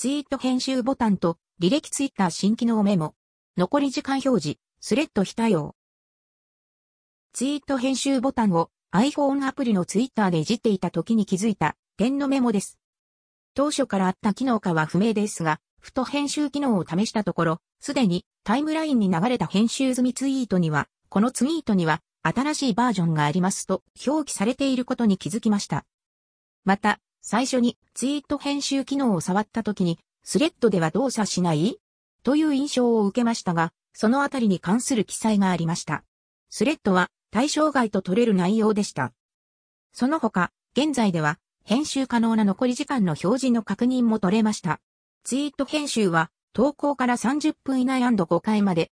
ツイート編集ボタンと履歴ツイッター新機能メモ。残り時間表示、スレッド非対応。ツイート編集ボタンを iPhone アプリのツイッターでいじっていた時に気づいた点のメモです。当初からあった機能かは不明ですが、ふと編集機能を試したところ、すでにタイムラインに流れた編集済みツイートには、このツイートには新しいバージョンがありますと表記されていることに気づきました。また、最初にツイート編集機能を触った時に、スレッドでは動作しない？という印象を受けましたが、そのあたりに関する記載がありました。スレッドは対象外と取れる内容でした。その他、現在では編集可能な残り時間の表示の確認も取れました。ツイート編集は投稿から30分以内 &5 回まで